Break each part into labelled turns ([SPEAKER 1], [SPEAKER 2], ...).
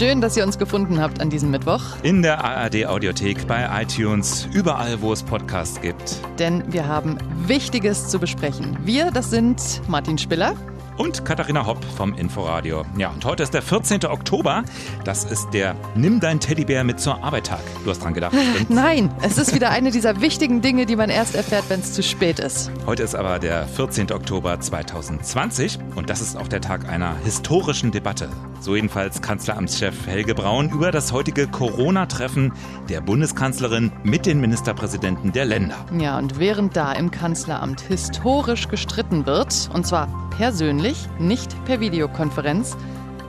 [SPEAKER 1] Schön, dass ihr uns gefunden habt an diesem Mittwoch.
[SPEAKER 2] In der ARD Audiothek, bei iTunes, überall, wo es Podcasts gibt.
[SPEAKER 1] Denn wir haben Wichtiges zu besprechen. Wir, das sind Martin Spiller
[SPEAKER 2] und Katharina Hopp vom Inforadio. Ja, und heute ist der 14. Oktober. Das ist der Nimm dein Teddybär mit zur Arbeit Tag. Du hast dran gedacht,
[SPEAKER 1] stimmt's? Nein, es ist wieder eine dieser wichtigen Dinge, die man erst erfährt, wenn es zu spät ist.
[SPEAKER 2] Heute ist aber der 14. Oktober 2020 und das ist auch der Tag einer historischen Debatte. So jedenfalls Kanzleramtschef Helge Braun über das heutige Corona-Treffen der Bundeskanzlerin mit den Ministerpräsidenten der Länder.
[SPEAKER 1] Ja, und während da im Kanzleramt historisch gestritten wird, und zwar persönlich, nicht per Videokonferenz,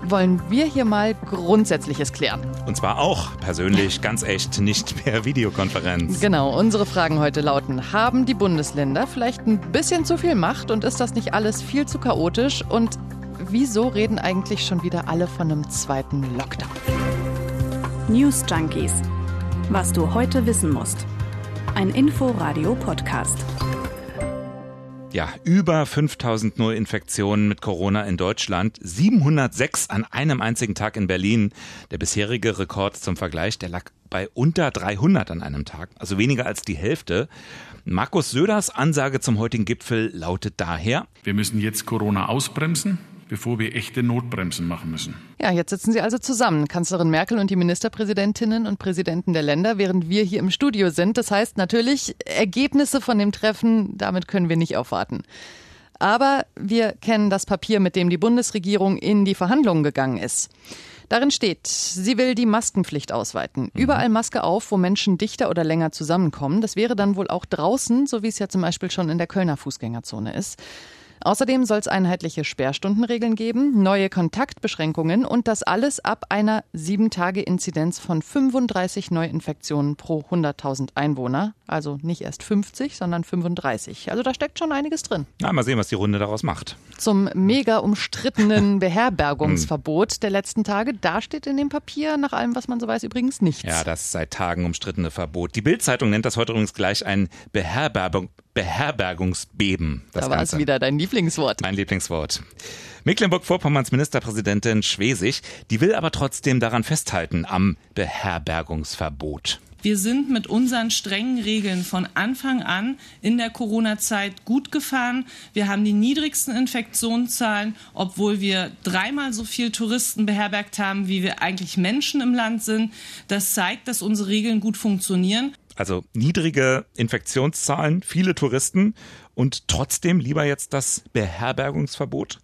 [SPEAKER 1] wollen wir hier mal Grundsätzliches klären.
[SPEAKER 2] Und zwar auch persönlich, ganz echt, nicht per Videokonferenz.
[SPEAKER 1] Genau, unsere Fragen heute lauten, haben die Bundesländer vielleicht ein bisschen zu viel Macht und ist das nicht alles viel zu chaotisch? Und wieso reden eigentlich schon wieder alle von einem zweiten Lockdown?
[SPEAKER 3] News Junkies. Was du heute wissen musst. Ein Info-Radio-Podcast.
[SPEAKER 2] Ja, über 5000 Neuinfektionen mit Corona in Deutschland, 706 an einem einzigen Tag in Berlin. Der bisherige Rekord zum Vergleich, der lag bei unter 300 an einem Tag, also weniger als die Hälfte. Markus Söders Ansage zum heutigen Gipfel lautet daher,
[SPEAKER 4] wir müssen jetzt Corona ausbremsen bevor wir echte Notbremsen machen müssen.
[SPEAKER 1] Ja, jetzt sitzen Sie also zusammen, Kanzlerin Merkel und die Ministerpräsidentinnen und Präsidenten der Länder, während wir hier im Studio sind. Das heißt natürlich, Ergebnisse von dem Treffen, damit können wir nicht aufwarten. Aber wir kennen das Papier, mit dem die Bundesregierung in die Verhandlungen gegangen ist. Darin steht, sie will die Maskenpflicht ausweiten. Mhm. Überall Maske auf, wo Menschen dichter oder länger zusammenkommen. Das wäre dann wohl auch draußen, so wie es ja zum Beispiel schon in der Kölner Fußgängerzone ist. Außerdem soll es einheitliche Sperrstundenregeln geben, neue Kontaktbeschränkungen und das alles ab einer 7-Tage-Inzidenz von 35 Neuinfektionen pro 100.000 Einwohner. Also nicht erst 50, sondern 35. Also da steckt schon einiges drin.
[SPEAKER 2] Na, mal sehen, was die Runde daraus macht.
[SPEAKER 1] Zum mega umstrittenen Beherbergungsverbot der letzten Tage, da steht in dem Papier nach allem, was man so weiß, übrigens nichts.
[SPEAKER 2] Ja, das seit Tagen umstrittene Verbot. Die Bild-Zeitung nennt das heute übrigens gleich ein Beherbergung, Beherbergungsbeben.
[SPEAKER 1] Das da war es wieder dein Lieblingswort.
[SPEAKER 2] Mein Lieblingswort. Mecklenburg-Vorpommerns Ministerpräsidentin Schwesig, die will aber trotzdem daran festhalten, am Beherbergungsverbot.
[SPEAKER 5] Wir sind mit unseren strengen Regeln von Anfang an in der Corona-Zeit gut gefahren. Wir haben die niedrigsten Infektionszahlen, obwohl wir dreimal so viel Touristen beherbergt haben, wie wir eigentlich Menschen im Land sind. Das zeigt, dass unsere Regeln gut funktionieren.
[SPEAKER 2] Also niedrige Infektionszahlen, viele Touristen und trotzdem lieber jetzt das Beherbergungsverbot?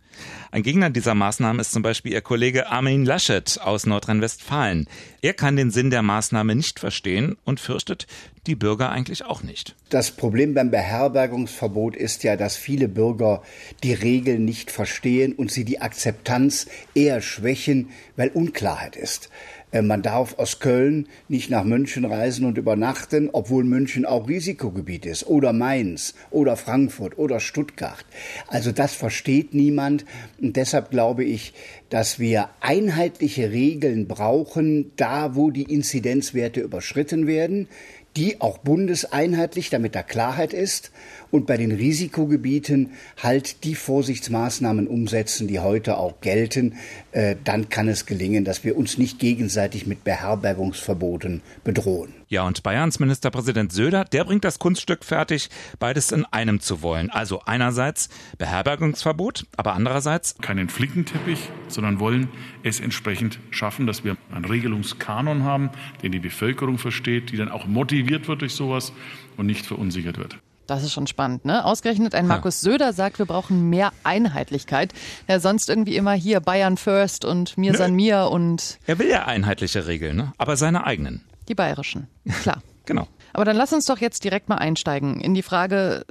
[SPEAKER 2] Ein Gegner dieser Maßnahme ist zum Beispiel Ihr Kollege Armin Laschet aus Nordrhein-Westfalen. Er kann den Sinn der Maßnahme nicht verstehen und fürchtet die Bürger eigentlich auch nicht.
[SPEAKER 6] Das Problem beim Beherbergungsverbot ist ja, dass viele Bürger die Regeln nicht verstehen und sie die Akzeptanz eher schwächen, weil Unklarheit ist. Äh, man darf aus Köln nicht nach München reisen und übernachten, obwohl München auch Risikogebiet ist. Oder Mainz oder Frankfurt oder Stuttgart. Also das versteht niemand. Und deshalb glaube ich, dass wir einheitliche Regeln brauchen, da wo die Inzidenzwerte überschritten werden die auch bundeseinheitlich, damit da Klarheit ist, und bei den Risikogebieten halt die Vorsichtsmaßnahmen umsetzen, die heute auch gelten. Äh, dann kann es gelingen, dass wir uns nicht gegenseitig mit Beherbergungsverboten bedrohen.
[SPEAKER 2] Ja, und Bayerns Ministerpräsident Söder, der bringt das Kunststück fertig, beides in einem zu wollen. Also einerseits Beherbergungsverbot, aber andererseits
[SPEAKER 4] keinen Flickenteppich, sondern wollen es entsprechend schaffen, dass wir einen Regelungskanon haben, den die Bevölkerung versteht, die dann auch motiviert wird durch sowas und nicht verunsichert wird.
[SPEAKER 1] Das ist schon spannend, ne? Ausgerechnet ein Markus Söder sagt, wir brauchen mehr Einheitlichkeit. Er sonst irgendwie immer hier Bayern first und mir san mir und.
[SPEAKER 2] Er will ja einheitliche Regeln, ne? Aber seine eigenen.
[SPEAKER 1] Die bayerischen. Klar.
[SPEAKER 2] genau.
[SPEAKER 1] Aber dann lass uns doch jetzt direkt mal einsteigen in die Frage,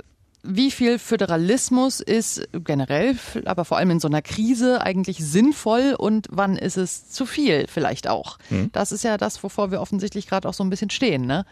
[SPEAKER 1] wie viel Föderalismus ist generell, aber vor allem in so einer Krise eigentlich sinnvoll und wann ist es zu viel vielleicht auch? Mhm. Das ist ja das, wovor wir offensichtlich gerade auch so ein bisschen stehen. Ne?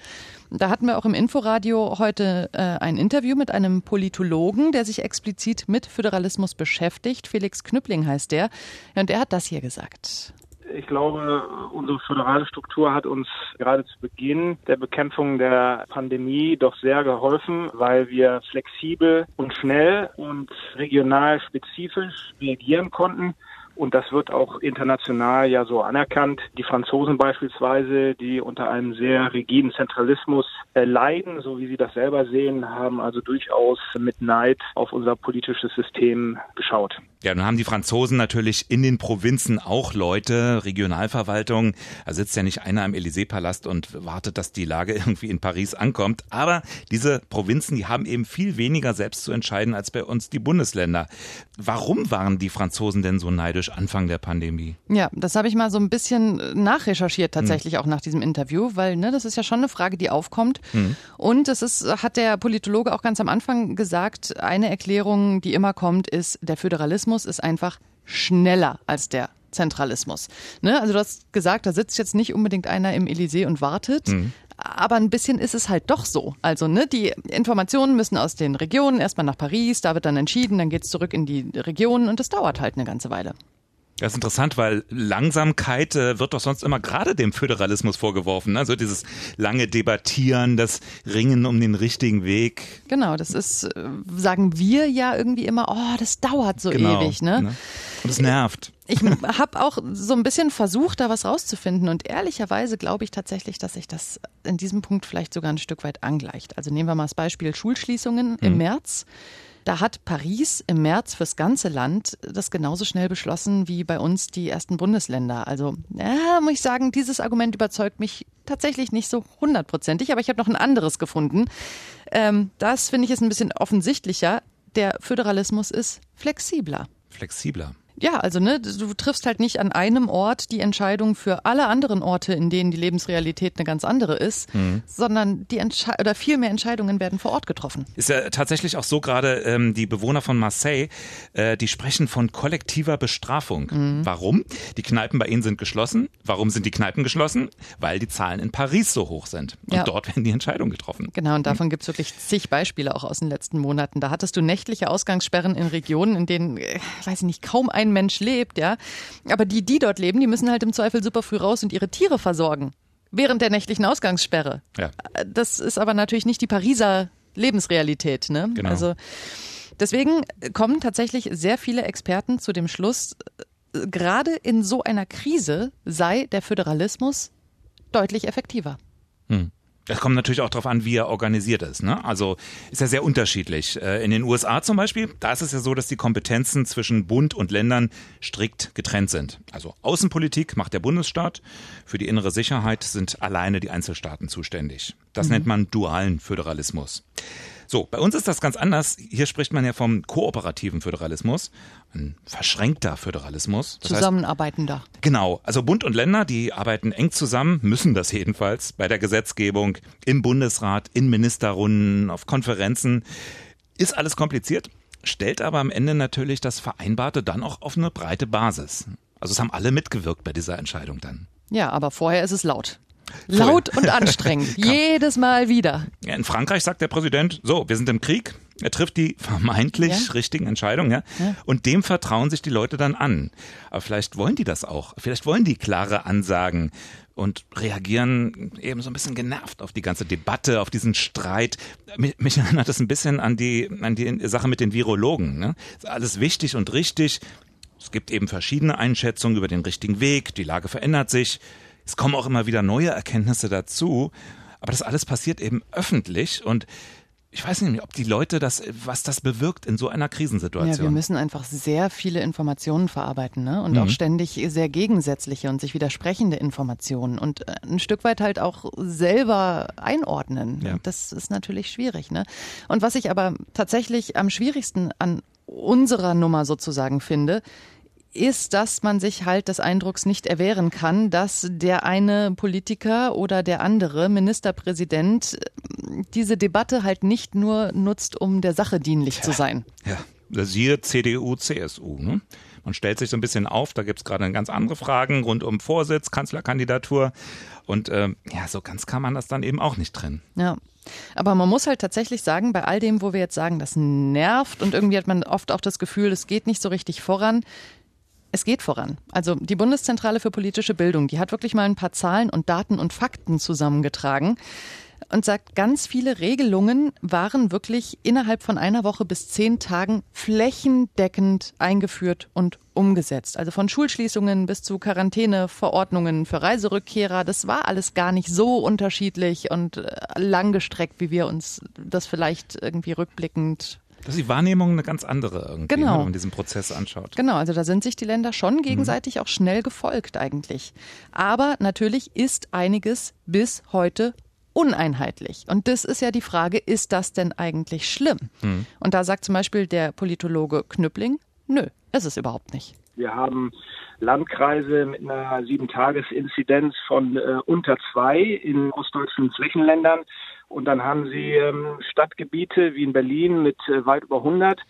[SPEAKER 1] Da hatten wir auch im Inforadio heute äh, ein Interview mit einem Politologen, der sich explizit mit Föderalismus beschäftigt. Felix Knüppling heißt der. Und er hat das hier gesagt.
[SPEAKER 7] Ich glaube, unsere föderale Struktur hat uns gerade zu Beginn der Bekämpfung der Pandemie doch sehr geholfen, weil wir flexibel und schnell und regional spezifisch reagieren konnten Und das wird auch international ja so anerkannt. Die Franzosen beispielsweise, die unter einem sehr rigiden Zentralismus äh, leiden, so wie sie das selber sehen, haben also durchaus mit Neid auf unser politisches System geschaut.
[SPEAKER 2] Ja, nun haben die Franzosen natürlich in den Provinzen auch Leute, Regionalverwaltung. Da sitzt ja nicht einer im Élysée-Palast und wartet, dass die Lage irgendwie in Paris ankommt. Aber diese Provinzen, die haben eben viel weniger selbst zu entscheiden als bei uns die Bundesländer. Warum waren die Franzosen denn so neidisch Anfang der Pandemie?
[SPEAKER 1] Ja, das habe ich mal so ein bisschen nachrecherchiert tatsächlich hm. auch nach diesem Interview, weil ne, das ist ja schon eine Frage, die aufkommt. Hm. Und es ist, hat der Politologe auch ganz am Anfang gesagt, eine Erklärung, die immer kommt, ist, der Föderalismus ist einfach schneller als der Zentralismus. Ne? Also du hast gesagt, da sitzt jetzt nicht unbedingt einer im Elysée und wartet, mhm. aber ein bisschen ist es halt doch so. Also ne, die Informationen müssen aus den Regionen erstmal nach Paris, da wird dann entschieden, dann geht es zurück in die Regionen und das dauert halt eine ganze Weile.
[SPEAKER 2] Das ist interessant, weil Langsamkeit äh, wird doch sonst immer gerade dem Föderalismus vorgeworfen. Also dieses lange Debattieren, das Ringen um den richtigen Weg.
[SPEAKER 1] Genau, das ist, äh, sagen wir ja irgendwie immer, oh, das dauert so genau, ewig. Ne? ne?
[SPEAKER 2] Und es nervt.
[SPEAKER 1] Ich habe auch so ein bisschen versucht, da was rauszufinden. Und ehrlicherweise glaube ich tatsächlich, dass sich das in diesem Punkt vielleicht sogar ein Stück weit angleicht. Also nehmen wir mal das Beispiel Schulschließungen mhm. im März. Da hat Paris im März fürs ganze Land das genauso schnell beschlossen wie bei uns die ersten Bundesländer. Also, ja, muss ich sagen, dieses Argument überzeugt mich tatsächlich nicht so hundertprozentig, aber ich habe noch ein anderes gefunden. Ähm, das finde ich ist ein bisschen offensichtlicher. Der Föderalismus ist flexibler.
[SPEAKER 2] Flexibler.
[SPEAKER 1] Ja, also ne, du triffst halt nicht an einem Ort die Entscheidung für alle anderen Orte, in denen die Lebensrealität eine ganz andere ist, mhm. sondern die Entsche oder viel mehr Entscheidungen werden vor Ort getroffen.
[SPEAKER 2] Ist ja tatsächlich auch so gerade ähm, die Bewohner von Marseille, äh, die sprechen von kollektiver Bestrafung. Mhm. Warum? Die Kneipen bei ihnen sind geschlossen. Warum sind die Kneipen geschlossen? Weil die Zahlen in Paris so hoch sind. Und ja. dort werden die Entscheidungen getroffen.
[SPEAKER 1] Genau, und davon mhm. gibt es wirklich zig Beispiele auch aus den letzten Monaten. Da hattest du nächtliche Ausgangssperren in Regionen, in denen, äh, weiß ich nicht, kaum ein Mensch lebt, ja. Aber die, die dort leben, die müssen halt im Zweifel super früh raus und ihre Tiere versorgen. Während der nächtlichen Ausgangssperre. Ja. Das ist aber natürlich nicht die Pariser Lebensrealität, ne? Genau. Also, deswegen kommen tatsächlich sehr viele Experten zu dem Schluss, gerade in so einer Krise sei der Föderalismus deutlich effektiver.
[SPEAKER 2] Hm. Das kommt natürlich auch darauf an, wie er organisiert ist. Ne? Also ist ja sehr unterschiedlich. Äh, in den USA zum Beispiel, da ist es ja so, dass die Kompetenzen zwischen Bund und Ländern strikt getrennt sind. Also Außenpolitik macht der Bundesstaat, für die innere Sicherheit sind alleine die Einzelstaaten zuständig. Das mhm. nennt man dualen Föderalismus. So, bei uns ist das ganz anders. Hier spricht man ja vom kooperativen Föderalismus, ein verschränkter Föderalismus.
[SPEAKER 1] Das Zusammenarbeitender.
[SPEAKER 2] Heißt, genau, also Bund und Länder, die arbeiten eng zusammen, müssen das jedenfalls bei der Gesetzgebung, im Bundesrat, in Ministerrunden, auf Konferenzen. Ist alles kompliziert, stellt aber am Ende natürlich das Vereinbarte dann auch auf eine breite Basis. Also es haben alle mitgewirkt bei dieser Entscheidung dann.
[SPEAKER 1] Ja, aber vorher ist es laut. Laut und anstrengend. Jedes Mal wieder.
[SPEAKER 2] In Frankreich sagt der Präsident, so, wir sind im Krieg. Er trifft die vermeintlich ja. richtigen Entscheidungen, ja? ja? Und dem vertrauen sich die Leute dann an. Aber vielleicht wollen die das auch. Vielleicht wollen die klare Ansagen und reagieren eben so ein bisschen genervt auf die ganze Debatte, auf diesen Streit. Mich, mich erinnert das ein bisschen an die, an die Sache mit den Virologen. Ne? Ist alles wichtig und richtig. Es gibt eben verschiedene Einschätzungen über den richtigen Weg. Die Lage verändert sich. Es kommen auch immer wieder neue Erkenntnisse dazu, aber das alles passiert eben öffentlich und ich weiß nicht, ob die Leute das, was das bewirkt in so einer Krisensituation.
[SPEAKER 1] Ja, wir müssen einfach sehr viele Informationen verarbeiten, ne? Und mhm. auch ständig sehr gegensätzliche und sich widersprechende Informationen und äh, ein Stück weit halt auch selber einordnen. Ja. Das ist natürlich schwierig, ne? Und was ich aber tatsächlich am schwierigsten an unserer Nummer sozusagen finde, ist, dass man sich halt des Eindrucks nicht erwehren kann, dass der eine Politiker oder der andere Ministerpräsident äh, diese Debatte halt nicht nur nutzt, um der Sache dienlich ja, zu sein.
[SPEAKER 2] Ja, siehe CDU, CSU. Ne? Man stellt sich so ein bisschen auf, da gibt es gerade ganz andere Fragen rund um Vorsitz, Kanzlerkandidatur. Und äh, ja, so ganz kann man das dann eben auch nicht trennen.
[SPEAKER 1] Ja. Aber man muss halt tatsächlich sagen, bei all dem, wo wir jetzt sagen, das nervt und irgendwie hat man oft auch das Gefühl, es geht nicht so richtig voran, es geht voran. Also die Bundeszentrale für politische Bildung, die hat wirklich mal ein paar Zahlen und Daten und Fakten zusammengetragen. und sagt, ganz viele Regelungen waren wirklich innerhalb von einer Woche bis zehn Tagen flächendeckend eingeführt und umgesetzt. Also von Schulschließungen bis zu Quarantäneverordnungen für Reiserückkehrer. Das war alles gar nicht so unterschiedlich und äh, langgestreckt, wie wir uns das vielleicht irgendwie rückblickend
[SPEAKER 2] das ist die Wahrnehmung eine ganz andere irgendwie,
[SPEAKER 1] genau.
[SPEAKER 2] Ne, wenn man diesen Prozess anschaut.
[SPEAKER 1] Genau, also da sind sich die Länder schon gegenseitig mhm. auch schnell gefolgt eigentlich. Aber natürlich ist einiges bis heute uneinheitlich. Und das ist ja die Frage, ist das denn eigentlich schlimm? Mhm. Und da sagt zum Beispiel der Politologe Knüppling, nö, ist es überhaupt nicht.
[SPEAKER 7] Wir haben Landkreise mit einer Sieben-Tages-Inzidenz von äh, unter zwei in ostdeutschen Flächenländern. Und dann haben sie ähm, Stadtgebiete wie in Berlin mit äh, weit über 100.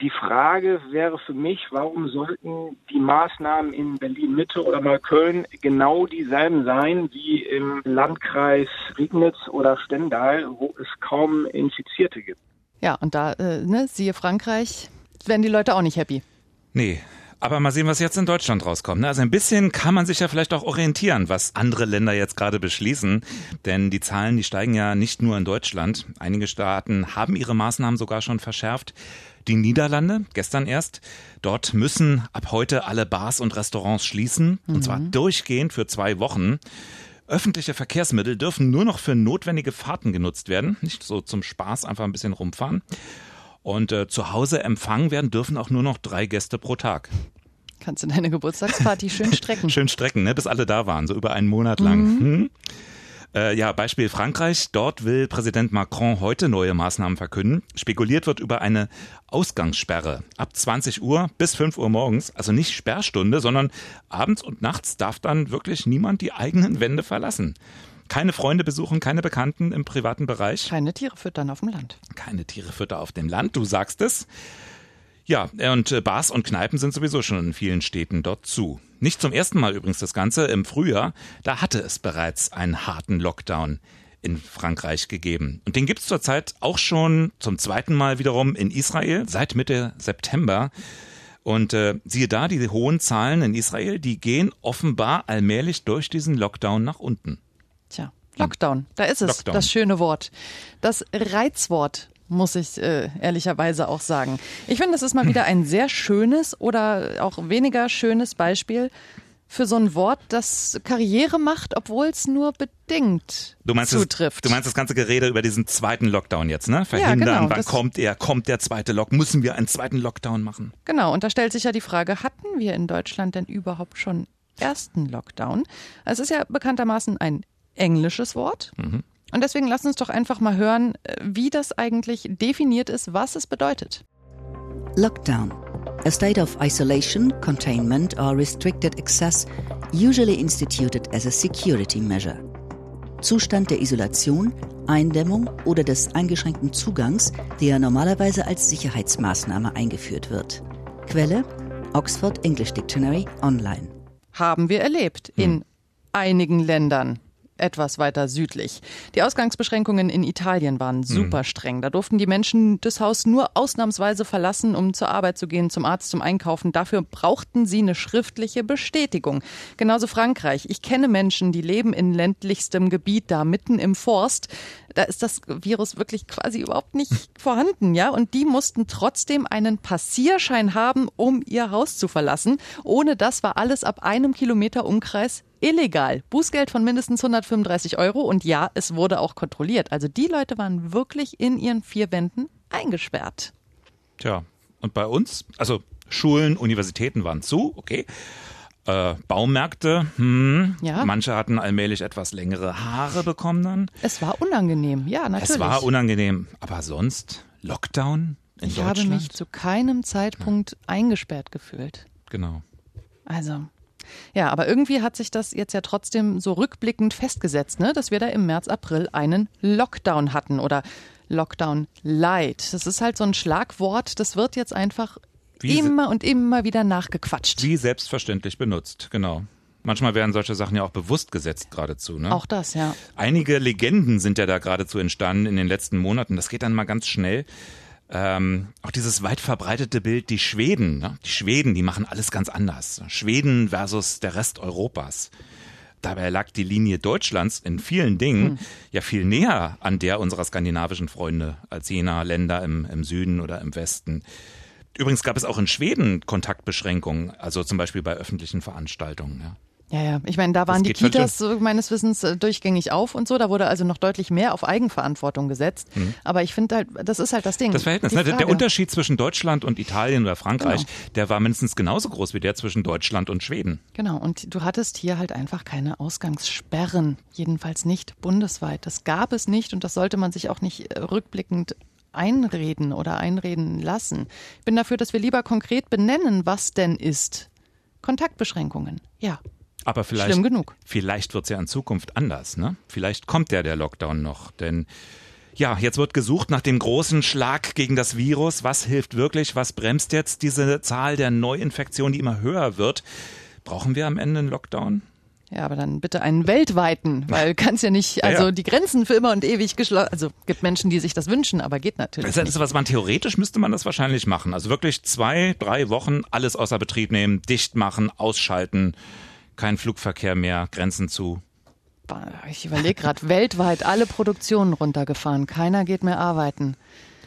[SPEAKER 7] Die Frage wäre für mich, warum sollten die Maßnahmen in Berlin Mitte oder Neukölln genau dieselben sein wie im Landkreis Riegnitz oder Stendal, wo es kaum Infizierte gibt?
[SPEAKER 1] Ja, und da, äh, ne, siehe Frankreich, werden die Leute auch nicht happy.
[SPEAKER 2] Nee, aber mal sehen, was jetzt in Deutschland rauskommt. Ne? Also ein bisschen kann man sich ja vielleicht auch orientieren, was andere Länder jetzt gerade beschließen. Denn die Zahlen, die steigen ja nicht nur in Deutschland. Einige Staaten haben ihre Maßnahmen sogar schon verschärft. Die Niederlande, gestern erst. Dort müssen ab heute alle Bars und Restaurants schließen. Mhm. Und zwar mhm. durchgehend für zwei Wochen. Öffentliche Verkehrsmittel dürfen nur noch für notwendige Fahrten genutzt werden. Nicht so zum Spaß einfach ein bisschen rumfahren. Und äh, zu Hause empfangen werden dürfen auch nur noch drei Gäste pro Tag.
[SPEAKER 1] Kannst du deine Geburtstagsparty schön strecken.
[SPEAKER 2] schön strecken, ne? bis alle da waren, so über einen Monat lang. Mhm. Hm? Äh, ja, Beispiel Frankreich. Dort will Präsident Macron heute neue Maßnahmen verkünden. Spekuliert wird über eine Ausgangssperre ab 20 Uhr bis 5 Uhr morgens. Also nicht Sperrstunde, sondern abends und nachts darf dann wirklich niemand die eigenen Wände verlassen. Keine Freunde besuchen, keine Bekannten im privaten Bereich.
[SPEAKER 1] Keine Tiere füttern auf dem Land.
[SPEAKER 2] Keine Tiere füttern auf dem Land, du sagst es. Ja, und äh, Bars und Kneipen sind sowieso schon in vielen Städten dort zu. Nicht zum ersten Mal übrigens das Ganze. Im Frühjahr, da hatte es bereits einen harten Lockdown in Frankreich gegeben. Und den gibt es zurzeit auch schon zum zweiten Mal wiederum in Israel seit Mitte September. Und äh, siehe da, die hohen Zahlen in Israel, die gehen offenbar allmählich durch diesen Lockdown nach unten.
[SPEAKER 1] Lockdown, da ist es, Lockdown. das schöne Wort. Das Reizwort muss ich äh, ehrlicherweise auch sagen. Ich finde, das ist mal wieder ein sehr schönes oder auch weniger schönes Beispiel für so ein Wort, das Karriere macht, obwohl es nur bedingt
[SPEAKER 2] du meinst
[SPEAKER 1] zutrifft.
[SPEAKER 2] Das, du meinst das ganze Gerede über diesen zweiten Lockdown jetzt, ne? Verhindern, ja, genau, wann kommt er, kommt der zweite Lock, müssen wir einen zweiten Lockdown machen?
[SPEAKER 1] Genau, und da stellt sich ja die Frage, hatten wir in Deutschland denn überhaupt schon ersten Lockdown? Es ist ja bekanntermaßen ein englisches Wort. Mhm. Und deswegen lass uns doch einfach mal hören, äh, wie das eigentlich definiert ist, was es bedeutet.
[SPEAKER 8] Lockdown. A state of isolation, containment or restricted access, usually instituted as a security measure. Zustand der Isolation, Eindämmung oder des eingeschränkten Zugangs, der normalerweise als Sicherheitsmaßnahme eingeführt wird. Quelle Oxford English Dictionary Online.
[SPEAKER 1] Haben wir erlebt in hm. einigen Ländern etwas weiter südlich. Die Ausgangsbeschränkungen in Italien waren mhm. super streng. Da durften die Menschen das Haus nur ausnahmsweise verlassen, um zur Arbeit zu gehen, zum Arzt, zum Einkaufen. Dafür brauchten sie eine schriftliche Bestätigung. Genauso Frankreich. Ich kenne Menschen, die leben in ländlichstem Gebiet, da mitten im Forst. Da ist das Virus wirklich quasi überhaupt nicht vorhanden, ja. Und die mussten trotzdem einen Passierschein haben, um ihr Haus zu verlassen. Ohne das war alles ab einem Kilometer Umkreis illegal. Bußgeld von mindestens 135 Euro und ja, es wurde auch kontrolliert. Also die Leute waren wirklich in ihren vier Wänden eingesperrt.
[SPEAKER 2] Tja, und bei uns, also Schulen, Universitäten waren zu, okay. Äh, Baumärkte, hm, ja. manche hatten allmählich etwas längere Haare bekommen dann.
[SPEAKER 1] Es war unangenehm, ja, natürlich.
[SPEAKER 2] Es war unangenehm, aber sonst Lockdown in
[SPEAKER 1] ich
[SPEAKER 2] Deutschland?
[SPEAKER 1] Ich habe mich zu keinem Zeitpunkt ja. eingesperrt gefühlt.
[SPEAKER 2] Genau.
[SPEAKER 1] Also, ja, aber irgendwie hat sich das jetzt ja trotzdem so rückblickend festgesetzt, ne? dass wir da im März, April einen Lockdown hatten oder Lockdown Light. Das ist halt so ein Schlagwort, das wird jetzt einfach Wie immer und immer wieder nachgequatscht.
[SPEAKER 2] Wie selbstverständlich benutzt, genau. Manchmal werden solche Sachen ja auch bewusst gesetzt geradezu. Ne?
[SPEAKER 1] Auch das, ja.
[SPEAKER 2] Einige Legenden sind ja da geradezu entstanden in den letzten Monaten. Das geht dann mal ganz schnell. Ähm, auch dieses weit verbreitete Bild, die Schweden, ne? die Schweden, die machen alles ganz anders. Schweden versus der Rest Europas. Dabei lag die Linie Deutschlands in vielen Dingen hm. ja viel näher an der unserer skandinavischen Freunde als jener Länder im, im Süden oder im Westen. Übrigens gab es auch in Schweden Kontaktbeschränkungen, also zum Beispiel bei öffentlichen Veranstaltungen. Ja.
[SPEAKER 1] Ja, ja. Ich meine, da waren die Kitas so meines Wissens äh, durchgängig auf und so. Da wurde also noch deutlich mehr auf Eigenverantwortung gesetzt. Mhm. Aber ich finde halt, das ist halt das Ding.
[SPEAKER 2] Das Verhältnis. Ne? Der Unterschied zwischen Deutschland und Italien oder Frankreich, genau. der war mindestens genauso groß wie der zwischen Deutschland und Schweden.
[SPEAKER 1] Genau. Und du hattest hier halt einfach keine Ausgangssperren. Jedenfalls nicht bundesweit. Das gab es nicht und das sollte man sich auch nicht äh, rückblickend einreden oder einreden lassen. Ich bin dafür, dass wir lieber konkret benennen, was denn ist. Kontaktbeschränkungen. Ja.
[SPEAKER 2] Aber vielleicht,
[SPEAKER 1] Schlimm genug.
[SPEAKER 2] vielleicht wird es ja in Zukunft anders. Ne? Vielleicht kommt ja der Lockdown noch. Denn ja, jetzt wird gesucht nach dem großen Schlag gegen das Virus. Was hilft wirklich? Was bremst jetzt diese Zahl der Neuinfektionen, die immer höher wird? Brauchen wir am Ende einen Lockdown?
[SPEAKER 1] Ja, aber dann bitte einen weltweiten, weil kannst ja nicht, also ja, ja. die Grenzen für immer und ewig geschlossen. Also gibt Menschen, die sich das wünschen, aber geht natürlich
[SPEAKER 2] das ist,
[SPEAKER 1] nicht.
[SPEAKER 2] Was man theoretisch müsste man das wahrscheinlich machen. Also wirklich zwei, drei Wochen alles außer Betrieb nehmen, dicht machen, ausschalten kein Flugverkehr mehr, Grenzen zu.
[SPEAKER 1] Ich überlege gerade, weltweit alle Produktionen runtergefahren, keiner geht mehr arbeiten.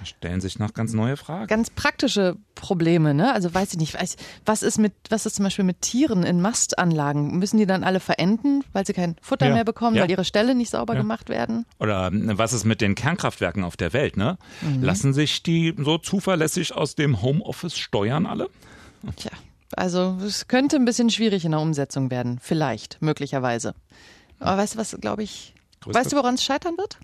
[SPEAKER 2] Da stellen sich noch ganz neue Fragen.
[SPEAKER 1] Ganz praktische Probleme, ne? Also weiß ich nicht, weiß, was ist mit, was ist zum Beispiel mit Tieren in Mastanlagen? Müssen die dann alle verenden, weil sie kein Futter ja. mehr bekommen, ja. weil ihre Ställe nicht sauber ja. gemacht werden?
[SPEAKER 2] Oder ne, was ist mit den Kernkraftwerken auf der Welt, ne? Mhm. Lassen sich die so zuverlässig aus dem Homeoffice steuern alle?
[SPEAKER 1] Tja, also es könnte ein bisschen schwierig in der Umsetzung werden. Vielleicht, möglicherweise. Aber weißt du, was, glaube ich, Größte. weißt du, woran es scheitern wird?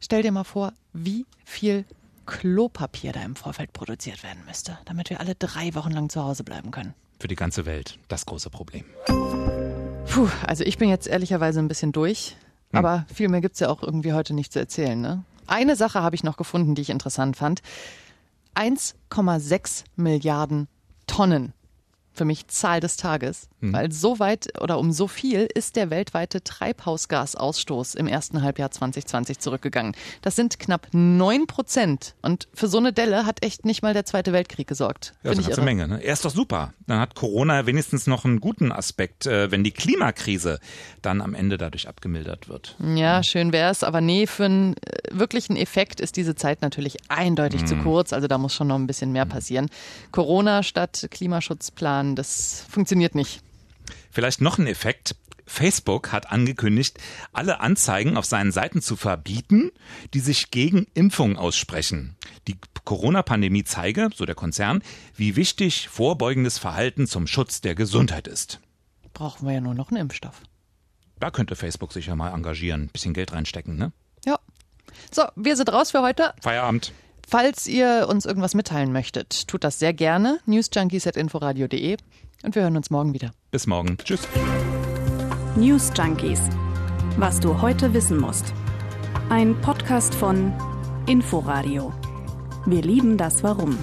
[SPEAKER 1] Stell dir mal vor, wie viel Klopapier da im Vorfeld produziert werden müsste, damit wir alle drei Wochen lang zu Hause bleiben können.
[SPEAKER 2] Für die ganze Welt das große Problem.
[SPEAKER 1] Puh, also ich bin jetzt ehrlicherweise ein bisschen durch, hm. aber viel mehr gibt es ja auch irgendwie heute nicht zu erzählen. Ne? Eine Sache habe ich noch gefunden, die ich interessant fand. 1,6 Milliarden Tonnen für mich Zahl des Tages, mhm. weil so weit oder um so viel ist der weltweite Treibhausgasausstoß im ersten Halbjahr 2020 zurückgegangen. Das sind knapp neun Prozent. Und für so eine Delle hat echt nicht mal der Zweite Weltkrieg gesorgt.
[SPEAKER 2] Ja, das ist eine Menge. Ne? Er ist doch super. Dann hat Corona wenigstens noch einen guten Aspekt, äh, wenn die Klimakrise dann am Ende dadurch abgemildert wird.
[SPEAKER 1] Ja, schön wär's. Aber nee, für einen äh, wirklichen Effekt ist diese Zeit natürlich eindeutig mhm. zu kurz. Also da muss schon noch ein bisschen mehr passieren. Corona statt Klimaschutzplan Jahren. Das funktioniert nicht.
[SPEAKER 2] Vielleicht noch ein Effekt. Facebook hat angekündigt, alle Anzeigen auf seinen Seiten zu verbieten, die sich gegen Impfungen aussprechen. Die Corona-Pandemie zeige, so der Konzern, wie wichtig vorbeugendes Verhalten zum Schutz der Gesundheit ist.
[SPEAKER 1] Brauchen wir ja nur noch einen Impfstoff.
[SPEAKER 2] Da könnte Facebook sich ja mal engagieren, ein bisschen Geld reinstecken, ne?
[SPEAKER 1] Ja. So, wir sind raus für heute.
[SPEAKER 2] Feierabend.
[SPEAKER 1] Falls ihr uns irgendwas mitteilen möchtet, tut das sehr gerne. newsjunkies.inforadio.de und wir hören uns morgen wieder.
[SPEAKER 2] Bis morgen. Tschüss.
[SPEAKER 3] News Junkies. Was du heute wissen musst. Ein Podcast von Inforadio. Wir lieben das Warum.